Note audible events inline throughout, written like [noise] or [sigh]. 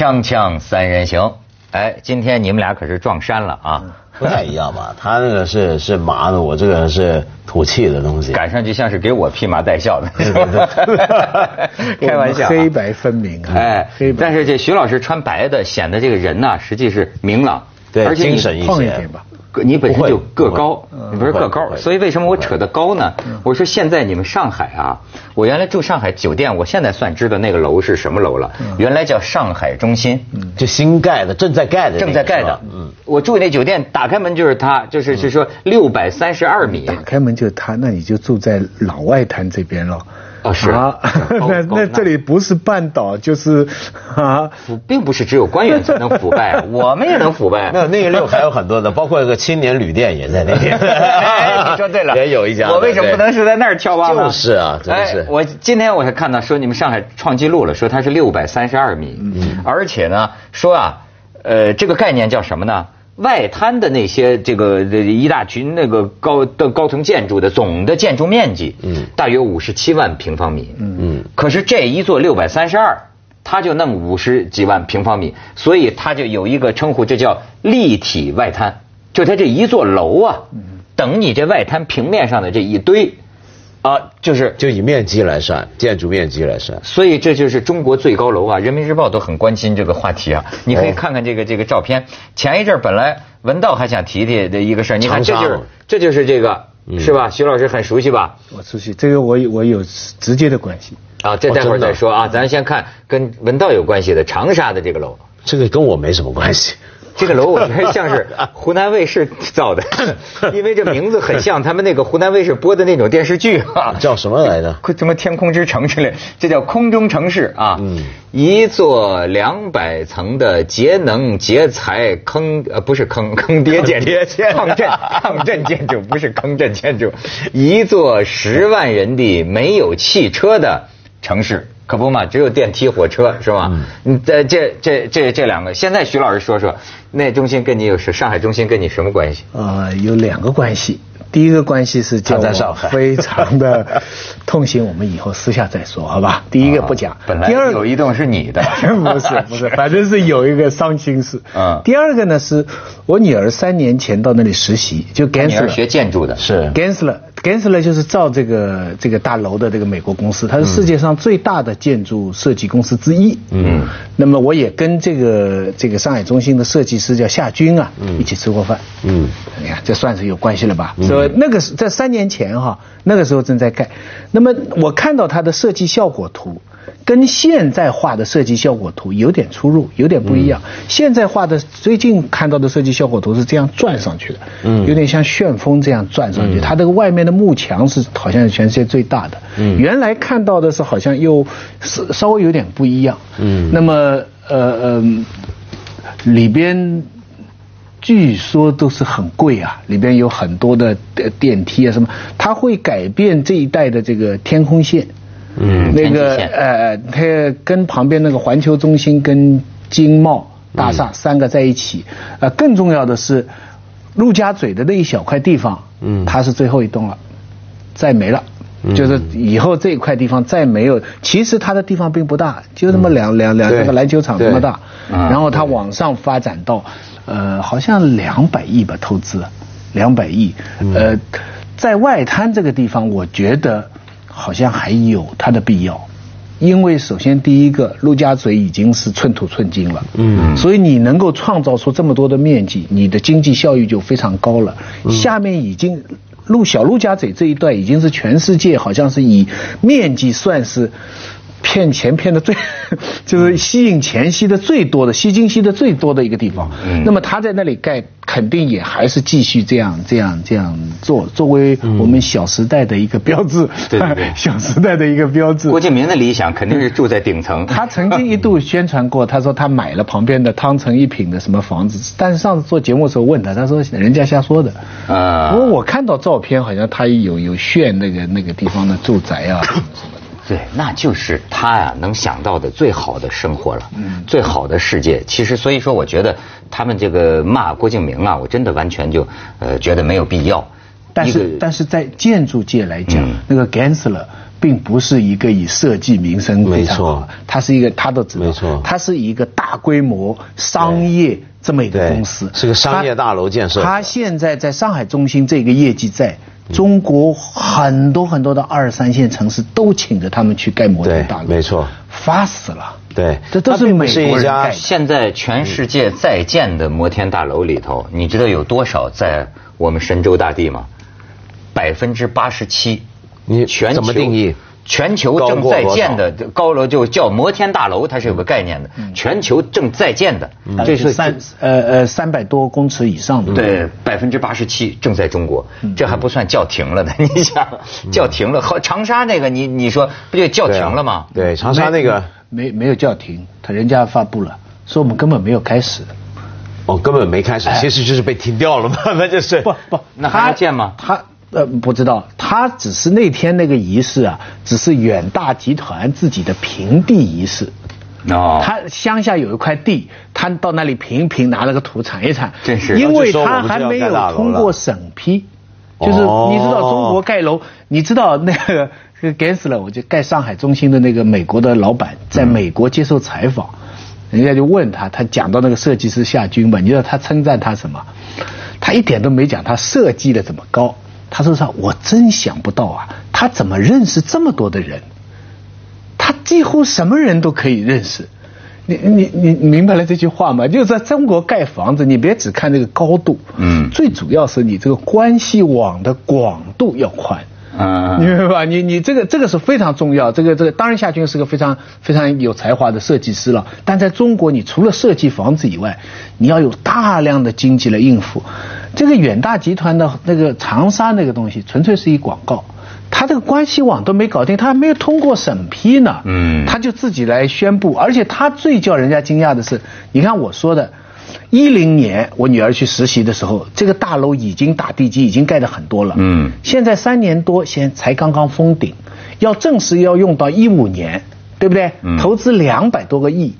锵锵三人行，哎，今天你们俩可是撞衫了啊！不太一样吧？[laughs] 他那个是是麻的，我这个是土气的东西。赶上去像是给我披麻戴孝的，[laughs] 开玩笑，黑白分明啊！哎，但是这徐老师穿白的，显得这个人呢，实际是明朗，对，而且精神一些吧。你本身就个高，你不是个高，所以为什么我扯的高呢？我说现在你们上海啊，我原来住上海酒店，我现在算知道那个楼是什么楼了。原来叫上海中心，就新盖的，正在盖的，正在盖的。嗯，我住那酒店，打开门就是它，就是是说六百三十二米。打开门就是它，那你就住在老外滩这边了。啊 [laughs] 是啊，那那这里不是半岛就是 [laughs] 啊，腐并不是只有官员才能腐败，[laughs] 我们也能腐败。那那个六还有很多的，包括一个青年旅店也在那边。你说对了，也有一家。我为什么不能是在那儿跳蛙呢？就是啊，真是。我今天我还看到说你们上海创纪录了，说它是六百三十二米，而且呢说啊，呃，这个概念叫什么呢？外滩的那些这个一大群那个高的高层建筑的总的建筑面积，嗯，大约五十七万平方米，嗯。嗯，可是这一座六百三十二，它就弄五十几万平方米，所以它就有一个称呼，这叫立体外滩，就它这一座楼啊，等你这外滩平面上的这一堆。啊，就是就以面积来算，建筑面积来算，所以这就是中国最高楼啊！人民日报都很关心这个话题啊。你可以看看这个这个照片。前一阵本来文道还想提提的一个事儿，你看这就是这就是这个是吧？徐老师很熟悉吧？我熟悉，这个我我有直接的关系。啊，这待会儿再说啊，咱先看跟文道有关系的长沙的这个楼。这个跟我没什么关系。这个楼我觉得像是湖南卫视造的，[laughs] 因为这名字很像他们那个湖南卫视播的那种电视剧啊。叫什么来着？什么天空之城之类？这叫空中城市啊。嗯。一座两百层的节能节财坑呃不是坑 [laughs] 坑爹建筑，[laughs] 抗震抗震建筑不是坑震建筑，一座十万人的没有汽车的城市。可不嘛，只有电梯、火车是吧？嗯，这这这这这两个，现在徐老师说说，那中心跟你有是上海中心跟你什么关系？呃，有两个关系。第一个关系是叫我非常的痛心，我们以后私下再说，好吧？[laughs] 第一个不讲。本来有一栋是你的，不 [laughs] 是不是，[laughs] 反正是有一个伤心事。嗯。第二个呢，是我女儿三年前到那里实习，就 Gensler 学建筑的，是 Gensler。Gensler 就是造这个这个大楼的这个美国公司，它是世界上最大的建筑设计公司之一。嗯。那么我也跟这个这个上海中心的设计师叫夏军啊，一起吃过饭。嗯。你看，这算是有关系了吧？是吧？那个是在三年前哈，那个时候正在盖。那么我看到它的设计效果图。跟现在画的设计效果图有点出入，有点不一样。现在画的最近看到的设计效果图是这样转上去的，嗯，有点像旋风这样转上去。它这个外面的幕墙是好像是全世界最大的，嗯，原来看到的是好像又是稍微有点不一样，嗯。那么呃呃，里边据说都是很贵啊，里边有很多的电梯啊什么，它会改变这一带的这个天空线。嗯，那个呃，它跟旁边那个环球中心跟经贸大厦三个在一起，呃，更重要的是，陆家嘴的那一小块地方，嗯，它是最后一栋了，再没了，就是以后这一块地方再没有。其实它的地方并不大，就那么两两两个篮球场那么大，然后它往上发展到，呃，好像两百亿吧投资，两百亿，呃，在外滩这个地方，我觉得。好像还有它的必要，因为首先第一个，陆家嘴已经是寸土寸金了，嗯，所以你能够创造出这么多的面积，你的经济效益就非常高了。下面已经陆小陆家嘴这一段已经是全世界好像是以面积算是。骗钱骗的最，[laughs] 就是吸引钱吸的最多的，吸金吸的最多的一个地方。嗯。那么他在那里盖，肯定也还是继续这样这样这样做，作为我们小时代的一个标志。对对。[laughs] 小时代的一个标志。郭敬明的理想肯定是住在顶层。他曾经一度宣传过，他说他买了旁边的汤臣一品的什么房子，但是上次做节目的时候问他，他说人家瞎说的。啊。不过我看到照片，好像他有有炫那个那个地方的住宅啊。[laughs] 对，那就是他呀能想到的最好的生活了，嗯最好的世界。其实，所以说，我觉得他们这个骂郭敬明啊，我真的完全就呃觉得没有必要。但是，但是在建筑界来讲，那个 Gensler 并不是一个以设计名声非常好没错，它是一个他都知道，没错他是一个大规模商业这么一个公司，是个商业大楼建设者它现在在上海中心这个业绩在。中国很多很多的二三线城市都请着他们去盖摩天大楼，没错发死了。对这都是美国人盖的。现在全世界在建的摩天大楼里头，你知道有多少在我们神州大地吗？百分之八十七。你怎么定义？全球正在建的高楼就叫摩天大楼，它是有个概念的。全球正在建的，这是三呃呃三百多公尺以上的。对，百分之八十七正在中国，这还不算叫停了的。[laughs] 你想，叫停了，和长沙那个，你你说不就叫停了吗？对，长沙那个没没有叫停，他人家发布了，说我们根本没有开始。哦根本没开始，其实就是被停掉了嘛，[laughs] 那就是不不，那还要建吗他呃不知道，他只是那天那个仪式啊，只是远大集团自己的平地仪式。哦，他乡下有一块地，他到那里评一评，拿了个土铲一铲。真是因为他还没有通过审批，就是哦你知道中国盖楼，你知道那个这个 Gensler，我就盖上海中心的那个美国的老板，在美国接受采访，人家就问他，他讲到那个设计师夏军吧，你知道他称赞他什么？他一点都没讲他设计的怎么高，他说啥？我真想不到啊，他怎么认识这么多的人？他几乎什么人都可以认识。你你你你明白了这句话吗？就是在中国盖房子，你别只看这个高度，嗯最主要是你这个关系网的广度要宽。啊你明白吧？你你这个这个是非常重要。这个这个，当然夏军是个非常非常有才华的设计师了。但在中国，你除了设计房子以外，你要有大量的经济来应付。这个远大集团的那个长沙那个东西，纯粹是一广告。他这个关系网都没搞定，他还没有通过审批呢。嗯他就自己来宣布，而且他最叫人家惊讶的是，你看我说的，一零年我女儿去实习的时候，这个大楼已经打地基，已经盖的很多了。嗯现在三年多，先才刚刚封顶，要正式要用到一五年，对不对？嗯投资两百多个亿，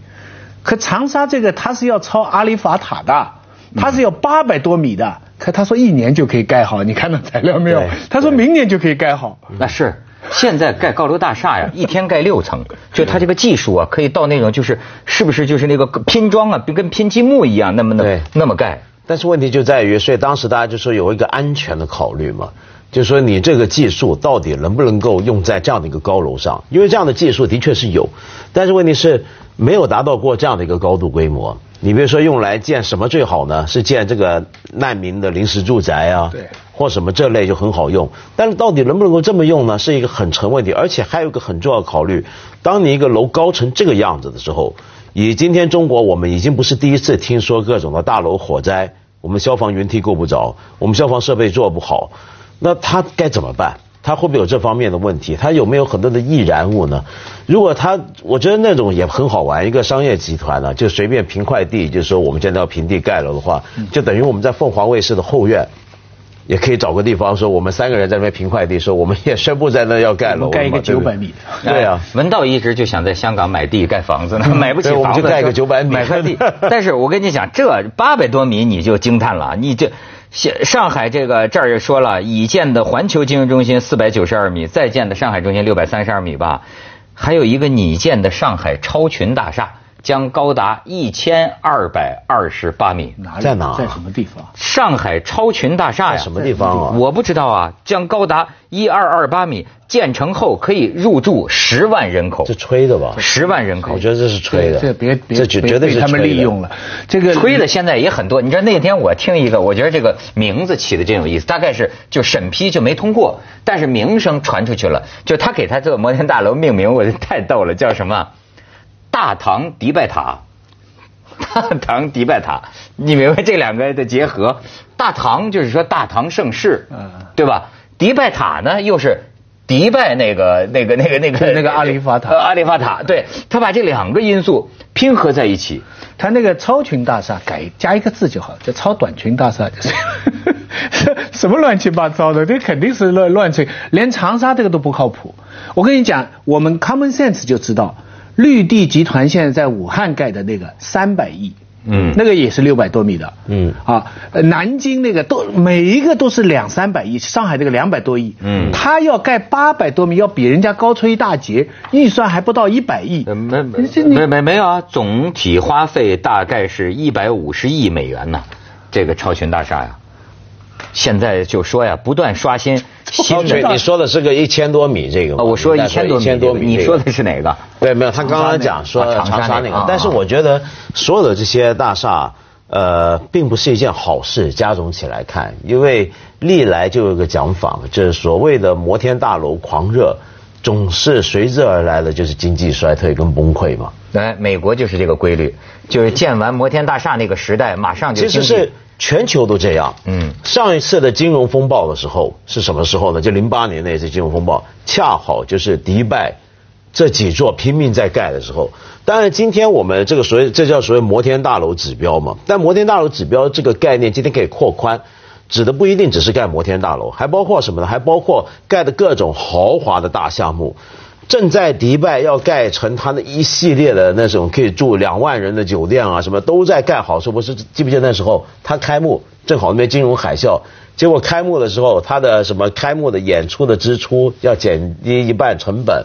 可长沙这个它是要抄阿里法塔的，它是要八百多米的，可他说一年就可以盖好，你看到材料没有？他说明年就可以盖好。那是现在盖高楼大厦呀，[laughs] 一天盖六层，就它这个技术啊，可以到那种就是是不是就是那个拼装啊，跟拼积木一样，那么那么对那么盖。但是问题就在于，所以当时大家就说有一个安全的考虑嘛，就说你这个技术到底能不能够用在这样的一个高楼上？因为这样的技术的确是有，但是问题是没有达到过这样的一个高度规模。你比如说用来建什么最好呢？是建这个难民的临时住宅啊，对或什么这类就很好用。但是到底能不能够这么用呢？是一个很成问题，而且还有一个很重要的考虑：当你一个楼高成这个样子的时候，以今天中国，我们已经不是第一次听说各种的大楼火灾，我们消防云梯够不着，我们消防设备做不好，那它该怎么办？它会不会有这方面的问题？他有没有很多的易燃物呢？如果他，我觉得那种也很好玩。一个商业集团呢、就随便平块地，就是说我们现在要平地盖楼的话，就等于我们在凤凰卫视的后院。也可以找个地方说，我们三个人在那边平块地，说我们也宣布在那要盖楼了嘛，盖一个九百米的对啊，哎文道一直就想在香港买地盖房子呢，买不起对我们房子，就盖个900米买块地。但是我跟你讲，这八百多米你就惊叹了，你这。上上海这个这儿也说了，已建的环球金融中心四百九十二米，在建的上海中心六百三十二米吧，还有一个拟建的上海超群大厦，将高达一千二百二十八米。哪里在哪在什么地方？上海超群大厦呀，在什么地方啊我不知道啊，将高达一二二八米，建成后可以入住十万人口这，吹的吧？十万人口我。觉得这是吹的，这别别这绝绝对是他们利用了。这个吹的现在也很多，你知道那天我听一个，我觉得这个名字起的真有意思，大概是就审批就没通过，但是名声传出去了，就他给他这个摩天大楼命名，我就太逗了，叫什么？大唐迪拜塔。大唐迪拜塔，你明白这两个的结合？大唐就是说大唐盛世，嗯对吧？迪拜塔呢又是迪拜那个那个那个那个 [laughs] 那个阿里法塔呃阿里法塔，对他把这两个因素拼合在一起，他那个超群大厦改加一个字就好，叫超短裙大厦，就是 [laughs] 什么乱七八糟的，这肯定是乱乱吹，连长沙这个都不靠谱。我跟你讲，我们 common sense 就知道，绿地集团现在在武汉盖的那个三百亿，嗯，那个也是六百多米的，嗯，啊，南京那个都每一个都是两三百亿，上海这个两百多亿，嗯，他要盖八百多米，要比人家高出一大截，预算还不到一百亿，没没没没没有啊，总体花费大概是一百五十亿美元呢，这个超群大厦呀。现在就说呀，不断刷新。新的，[laughs] 你说的是个一千多米这个我说一千多米，你说的是哪个？对，没有，他刚刚讲说长沙那个。但是我觉得所有的这些大厦，呃，并不是一件好事。加总起来看，因为历来就有个讲法，就是所谓的摩天大楼狂热，总是随之而来的就是经济衰退跟崩溃嘛。来，美国就是这个规律，就是建完摩天大厦那个时代，马上就其实是。全球都这样。嗯，上一次的金融风暴的时候是什么时候呢？就零八年那次金融风暴，恰好就是迪拜这几座拼命在盖的时候。当然，今天我们这个所谓这叫所谓摩天大楼指标嘛。但摩天大楼指标这个概念今天可以扩宽，指的不一定只是盖摩天大楼，还包括什么呢？还包括盖的各种豪华的大项目。正在迪拜要盖成他的一系列的那种可以住两万人的酒店啊，什么都在盖好。是不是记不记得那时候他开幕正好那边金融海啸，结果开幕的时候他的什么开幕的演出的支出要减低一半成本，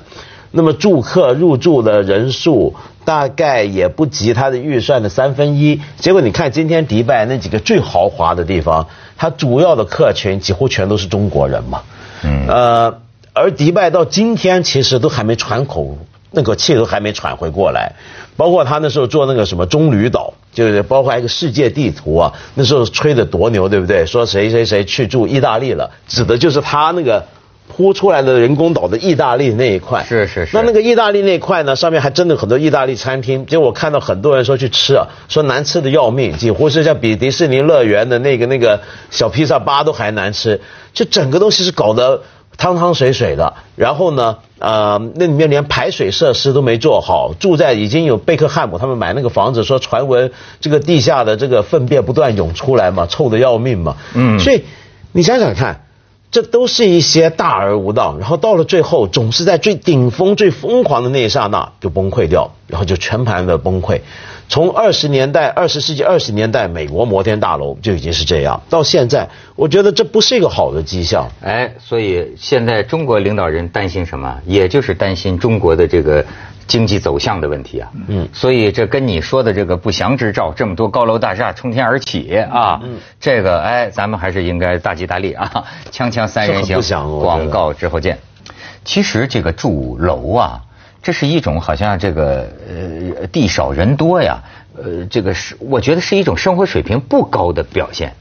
那么住客入住的人数大概也不及他的预算的三分一。结果你看今天迪拜那几个最豪华的地方，它主要的客群几乎全都是中国人嘛。嗯。呃。而迪拜到今天其实都还没喘口，那口气都还没喘回过来。包括他那时候做那个什么棕榈岛，就是包括一个世界地图啊，那时候吹的多牛，对不对？说谁谁谁去住意大利了，指的就是他那个铺出来的人工岛的意大利那一块。是是是。那那个意大利那块呢，上面还真的很多意大利餐厅。结果我看到很多人说去吃啊，说难吃的要命，几乎是像比迪士尼乐园的那个那个小披萨吧都还难吃。就整个东西是搞得。汤汤水水的，然后呢，呃，那里面连排水设施都没做好，住在已经有贝克汉姆他们买那个房子，说传闻这个地下的这个粪便不断涌出来嘛，臭的要命嘛，嗯，所以你想想看，这都是一些大而无当，然后到了最后，总是在最顶峰、最疯狂的那一刹那就崩溃掉，然后就全盘的崩溃。从二十年代、二十世纪二十年代，美国摩天大楼就已经是这样。到现在，我觉得这不是一个好的迹象。哎，所以现在中国领导人担心什么？也就是担心中国的这个经济走向的问题啊。嗯。所以这跟你说的这个不祥之兆，这么多高楼大厦冲天而起啊。嗯。这个哎，咱们还是应该大吉大利啊！[laughs] 锵锵三人行，广告之后见。其实这个住楼啊。这是一种好像这个呃地少人多呀，呃这个是我觉得是一种生活水平不高的表现。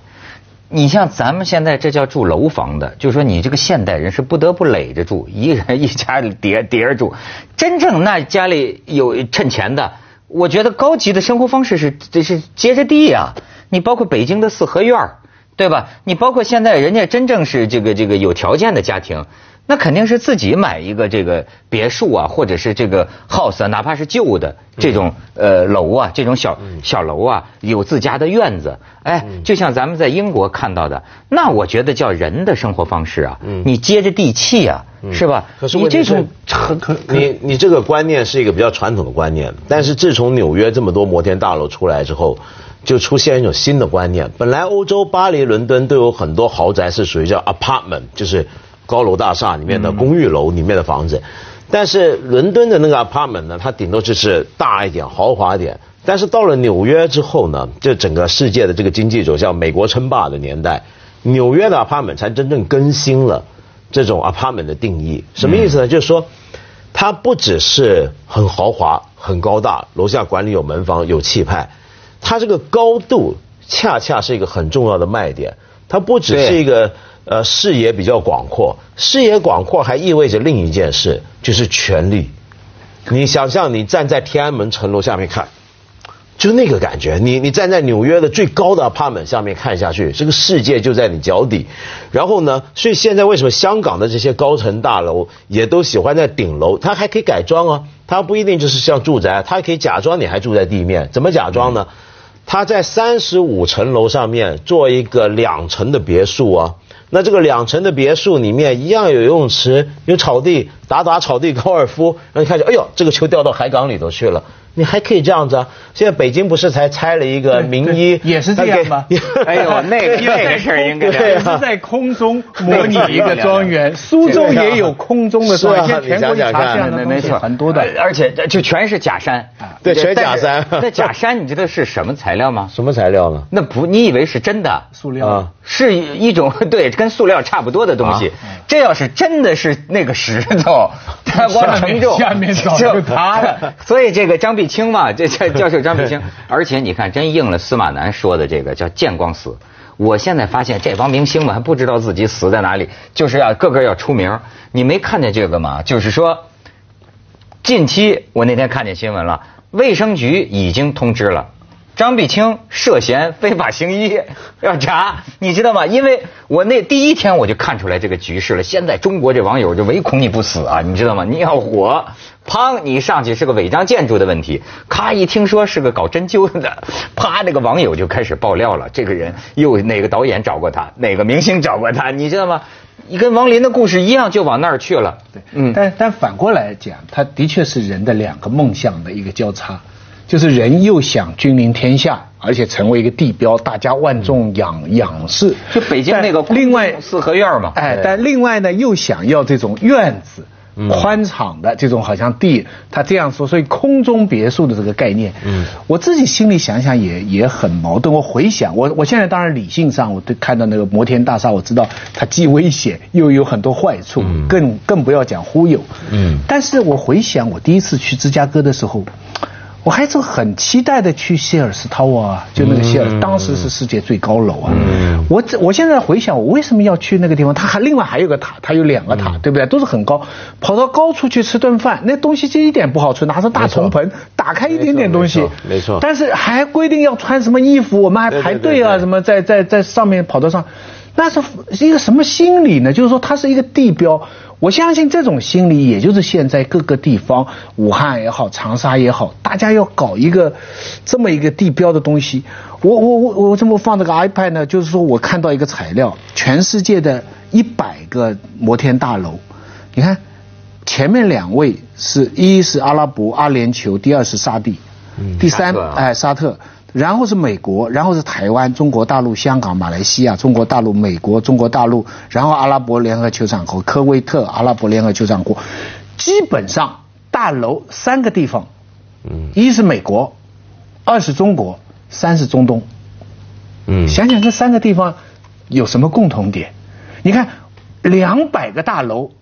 你像咱们现在这叫住楼房的，就是说你这个现代人是不得不垒着住，一人 [laughs] 一家叠叠着住。真正那家里有趁钱的，我觉得高级的生活方式是这是接着地啊。你包括北京的四合院儿对吧？你包括现在人家真正是这个这个有条件的家庭。那肯定是自己买一个这个别墅啊，或者是这个 house 啊，哪怕是旧的这种呃楼啊，这种小小楼啊，有自家的院子，哎，就像咱们在英国看到的，那我觉得叫人的生活方式啊，你接着地气啊，是吧？可是你这种很可，你你这个观念是一个比较传统的观念，但是自从纽约这么多摩天大楼出来之后，就出现一种新的观念。本来欧洲巴黎、伦敦都有很多豪宅是属于叫 apartment，就是。高楼大厦里面的公寓楼里面的房子，但是伦敦的那个 apartment 呢，它顶多就是大一点、豪华一点。但是到了纽约之后呢，这整个世界的这个经济走向美国称霸的年代，纽约的 apartment 才真正更新了这种 apartment 的定义。什么意思呢？就是说，它不只是很豪华、很高大，楼下管理有门房、有气派，它这个高度恰恰是一个很重要的卖点。它不只是一个。呃，视野比较广阔，视野广阔还意味着另一件事，就是权力。你想象你站在天安门城楼下面看，就那个感觉。你你站在纽约的最高的 apartment 下面看下去，这个世界就在你脚底。然后呢，所以现在为什么香港的这些高层大楼也都喜欢在顶楼？它还可以改装啊，它不一定就是像住宅，它可以假装你还住在地面。怎么假装呢？他在三十五层楼上面做一个两层的别墅啊。那这个两层的别墅里面一样有游泳池，有草地，打打草地高尔夫，让你看见，哎呦，这个球掉到海港里头去了，你还可以这样子啊！现在北京不是才拆了一个名医，也是这样吗？[laughs] 哎呦，那个那个事儿应该也是在空中模拟一个庄园。[laughs] 苏州也有空中的庄园，全国查这样的没错，很多的，而且就全是假山。对，全假山。[laughs] 那假山你知道是什么材料吗？什么材料呢？那不，你以为是真的？塑料。是一种对，跟塑料差不多的东西。这要是真的是那个石头，它光承重下面就塌了。所以这个张碧清嘛，[laughs] 这这教授张碧清，[laughs] 而且你看，真应了司马南说的这个叫见光死。我现在发现这帮明星们还不知道自己死在哪里，就是要个个要出名。你没看见这个吗？就是说，近期我那天看见新闻了，卫生局已经通知了。张碧清涉嫌非法行医，[laughs] 要查，你知道吗？因为我那第一天我就看出来这个局势了。现在中国这网友就唯恐你不死啊，你知道吗？你要火，砰，你上去是个违章建筑的问题，咔一听说是个搞针灸的，[laughs] 啪，那个网友就开始爆料了。这个人又哪个导演找过他，哪个明星找过他，你知道吗？你跟王林的故事一样，就往那儿去了。对，嗯，但但反过来讲，他的确是人的两个梦想的一个交叉。就是人又想君临天下，而且成为一个地标，大家万众仰仰视。就北京那个另外四合院嘛，哎，但另外呢又想要这种院子，宽敞的这种好像地，他这样说，所以空中别墅的这个概念，嗯，我自己心里想想也也很矛盾。我回想，我我现在当然理性上，我对看到那个摩天大厦，我知道它既危险又有很多坏处，更更不要讲忽悠。嗯，但是我回想我第一次去芝加哥的时候。我还是很期待的去谢尔斯塔沃啊，就那个谢尔，当时是世界最高楼啊。我我现在回想，我为什么要去那个地方？它还另外还有个塔，它有两个塔，对不对？都是很高，跑到高处去吃顿饭，那东西就一点不好吃，拿着大铜盆，打开一点点东西，没错。但是还规定要穿什么衣服，我们还排队啊，什么在在在上面跑道上，那是一个什么心理呢？就是说它是一个地标。我相信这种心理，也就是现在各个地方，武汉也好，长沙也好，大家要搞一个这么一个地标的东西。我我我我这么放这个 iPad 呢？就是说我看到一个材料，全世界的一百个摩天大楼，你看前面两位是一是阿拉伯阿联酋，第二是沙地，第三哎沙特。然后是美国，然后是台湾、中国大陆、香港、马来西亚、中国大陆、美国、中国大陆，然后阿拉伯联合酋长国、科威特、阿拉伯联合酋长国，基本上大楼三个地方，嗯，一是美国，二是中国，三是中东，嗯，想想这三个地方有什么共同点？你看，两百个大楼，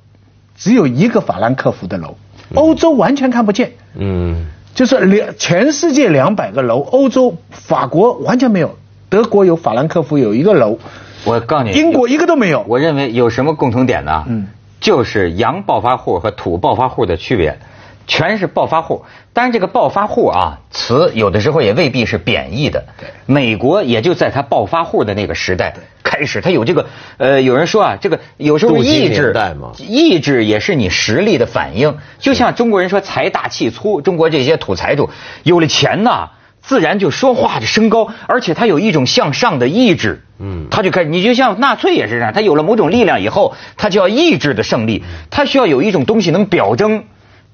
只有一个法兰克福的楼，欧洲完全看不见，嗯。就是两全世界两百个楼，欧洲法国完全没有，德国有法兰克福有一个楼，我告诉你，英国一个都没有。我认为有什么共同点呢？嗯，就是洋暴发户和土暴发户的区别，全是暴发户。当然，这个暴发户啊，词有的时候也未必是贬义的。对，美国也就在他暴发户的那个时代开始，他有这个呃，有人说啊，这个有时候意志，意志也是你实力的反应。就像中国人说财大气粗，中国这些土财主有了钱呐，自然就说话就升高，而且他有一种向上的意志。嗯，他就开始，你就像纳粹也是这样，他有了某种力量以后，他就要意志的胜利，他需要有一种东西能表征。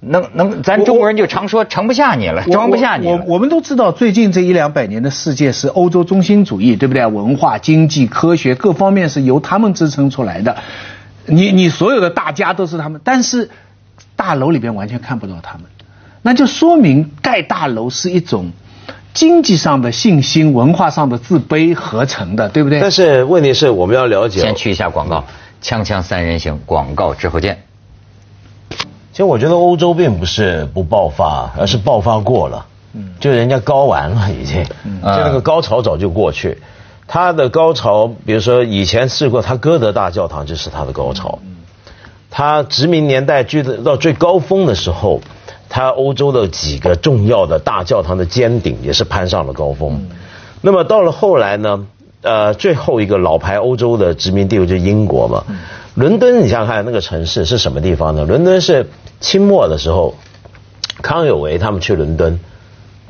能能，咱中国人就常说盛不下你了，装不下你。我我们都知道，最近这一两百年的世界是欧洲中心主义，对不对？文化、经济、科学各方面是由他们支撑出来的。你你所有的大家都是他们，但是大楼里边完全看不到他们，那就说明盖大楼是一种经济上的信心、文化上的自卑合成的，对不对？但是问题是我们要了解，先去一下广告，锵锵三人行广告之后见。其实我觉得欧洲并不是不爆发，而是爆发过了。嗯，就人家高完了已经，就那个高潮早就过去。他的高潮，比如说以前试过，他歌德大教堂就是他的高潮。他殖民年代聚的到最高峰的时候，他欧洲的几个重要的大教堂的尖顶也是攀上了高峰。那么到了后来呢，呃，最后一个老牌欧洲的殖民地就是英国嘛。伦敦，你想想看，那个城市是什么地方呢？伦敦是。清末的时候，康有为他们去伦敦，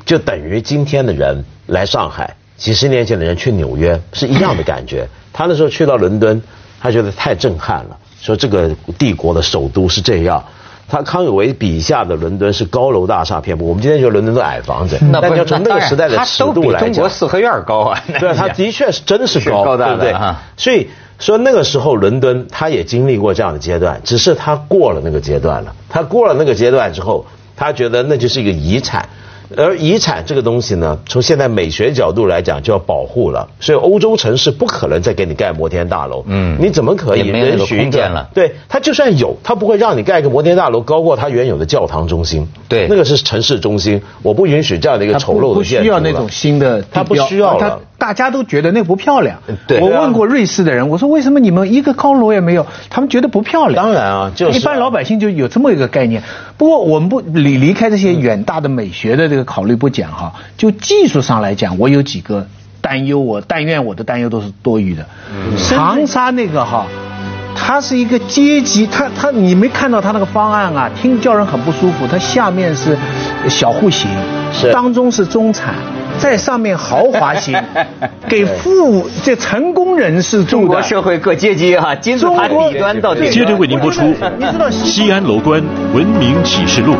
就等于今天的人来上海，几十年前的人去纽约是一样的感觉。他那时候去到伦敦，他觉得太震撼了，说这个帝国的首都是这样。他康有为笔下的伦敦是高楼大厦遍布，我们今天觉得伦敦都矮房子，但你要从那个时代的尺度来讲，中国四合院高啊。对，它的确是真的是高，对不对？所以说那个时候伦敦他也经历过这样的阶段，只是他过了那个阶段了。他过了那个阶段之后，他觉得那就是一个遗产。而遗产这个东西呢，从现在美学角度来讲就要保护了，所以欧洲城市不可能再给你盖摩天大楼。嗯，你怎么可以允许空间了？对，它就算有，它不会让你盖一个摩天大楼高过它原有的教堂中心。对，那个是城市中心，我不允许这样的一个丑陋的建筑。不需要那种新的，它不需要了。大家都觉得那不漂亮。对，我问过瑞士的人，我说为什么你们一个高楼也没有？他们觉得不漂亮。当然啊，就一般老百姓就有这么一个概念。不过我们不离离开这些远大的美学的这个考虑不讲哈，就技术上来讲，我有几个担忧，我但愿我的担忧都是多余的。长沙那个哈，它是一个阶级，它它你没看到它那个方案啊，听叫人很不舒服。它下面是小户型，是当中是中产。在上面豪华型，[laughs] 给富这成功人士住的。中国社会各阶级哈，金字塔底端到底。接着为您播出《西安楼观文明启示录》。